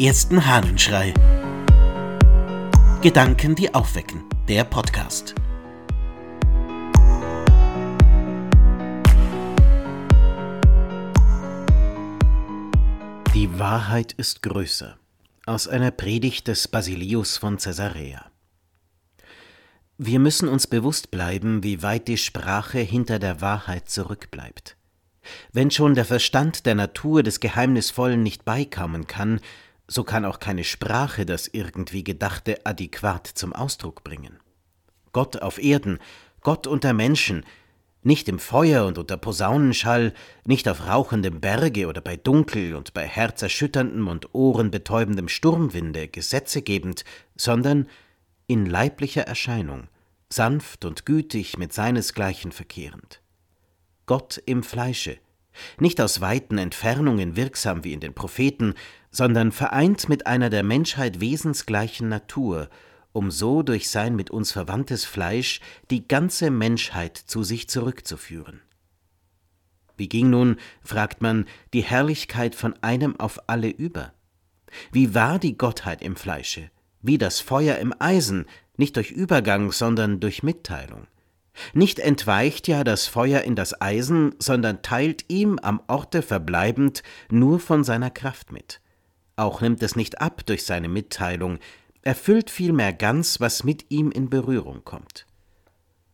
ersten Hahnenschrei. Gedanken, die aufwecken. Der Podcast. Die Wahrheit ist größer. Aus einer Predigt des Basilius von Caesarea. Wir müssen uns bewusst bleiben, wie weit die Sprache hinter der Wahrheit zurückbleibt. Wenn schon der Verstand der Natur des Geheimnisvollen nicht beikommen kann, so kann auch keine Sprache das irgendwie Gedachte adäquat zum Ausdruck bringen. Gott auf Erden, Gott unter Menschen, nicht im Feuer und unter Posaunenschall, nicht auf rauchendem Berge oder bei Dunkel und bei herzerschütterndem und ohrenbetäubendem Sturmwinde Gesetze gebend, sondern in leiblicher Erscheinung, sanft und gütig mit seinesgleichen verkehrend. Gott im Fleische, nicht aus weiten Entfernungen wirksam wie in den Propheten, sondern vereint mit einer der Menschheit wesensgleichen Natur, um so durch sein mit uns verwandtes Fleisch die ganze Menschheit zu sich zurückzuführen. Wie ging nun, fragt man, die Herrlichkeit von einem auf alle über? Wie war die Gottheit im Fleische? Wie das Feuer im Eisen, nicht durch Übergang, sondern durch Mitteilung? Nicht entweicht ja das Feuer in das Eisen, sondern teilt ihm am Orte verbleibend nur von seiner Kraft mit. Auch nimmt es nicht ab durch seine Mitteilung, erfüllt vielmehr ganz, was mit ihm in Berührung kommt.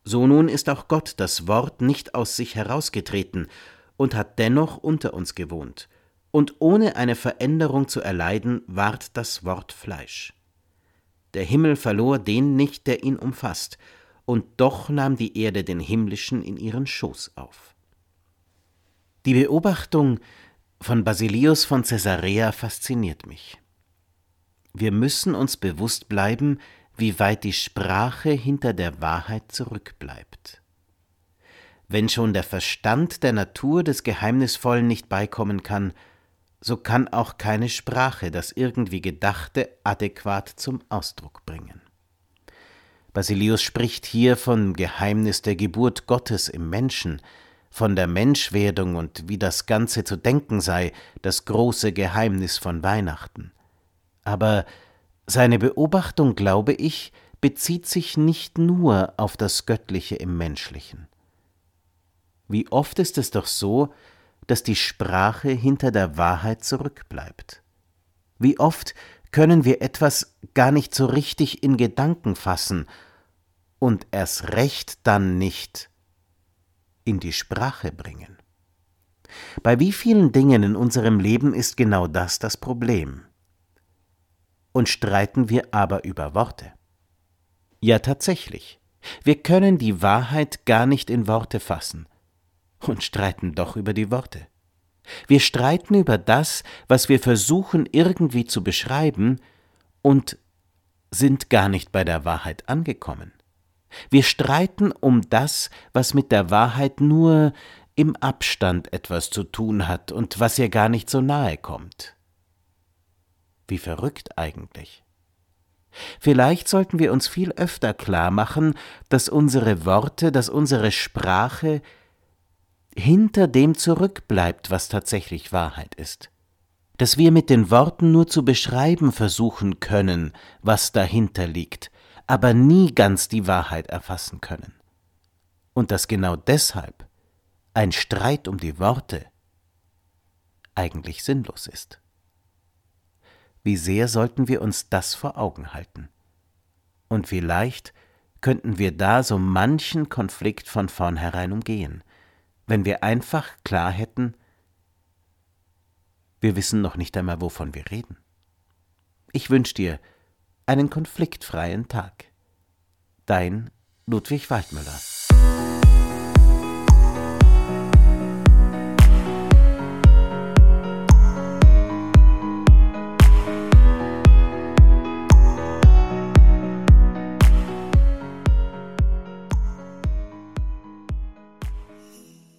So nun ist auch Gott das Wort nicht aus sich herausgetreten und hat dennoch unter uns gewohnt, und ohne eine Veränderung zu erleiden, ward das Wort Fleisch. Der Himmel verlor den nicht, der ihn umfasst, und doch nahm die Erde den himmlischen in ihren Schoß auf. Die Beobachtung von Basilius von Caesarea fasziniert mich. Wir müssen uns bewusst bleiben, wie weit die Sprache hinter der Wahrheit zurückbleibt. Wenn schon der Verstand der Natur des Geheimnisvollen nicht beikommen kann, so kann auch keine Sprache das irgendwie Gedachte adäquat zum Ausdruck bringen. Basilius spricht hier vom Geheimnis der Geburt Gottes im Menschen, von der Menschwerdung und wie das Ganze zu denken sei, das große Geheimnis von Weihnachten. Aber seine Beobachtung, glaube ich, bezieht sich nicht nur auf das Göttliche im Menschlichen. Wie oft ist es doch so, dass die Sprache hinter der Wahrheit zurückbleibt? Wie oft können wir etwas gar nicht so richtig in Gedanken fassen und erst recht dann nicht in die Sprache bringen. Bei wie vielen Dingen in unserem Leben ist genau das das Problem? Und streiten wir aber über Worte? Ja, tatsächlich. Wir können die Wahrheit gar nicht in Worte fassen und streiten doch über die Worte. Wir streiten über das, was wir versuchen irgendwie zu beschreiben und sind gar nicht bei der Wahrheit angekommen. Wir streiten um das, was mit der Wahrheit nur im Abstand etwas zu tun hat und was ihr gar nicht so nahe kommt. Wie verrückt eigentlich. Vielleicht sollten wir uns viel öfter klar machen, dass unsere Worte, dass unsere Sprache hinter dem zurückbleibt, was tatsächlich Wahrheit ist. Dass wir mit den Worten nur zu beschreiben versuchen können, was dahinter liegt, aber nie ganz die Wahrheit erfassen können. Und dass genau deshalb ein Streit um die Worte eigentlich sinnlos ist. Wie sehr sollten wir uns das vor Augen halten? Und vielleicht könnten wir da so manchen Konflikt von vornherein umgehen, wenn wir einfach klar hätten, wir wissen noch nicht einmal, wovon wir reden. Ich wünsche dir einen konfliktfreien Tag. Dein Ludwig Waldmüller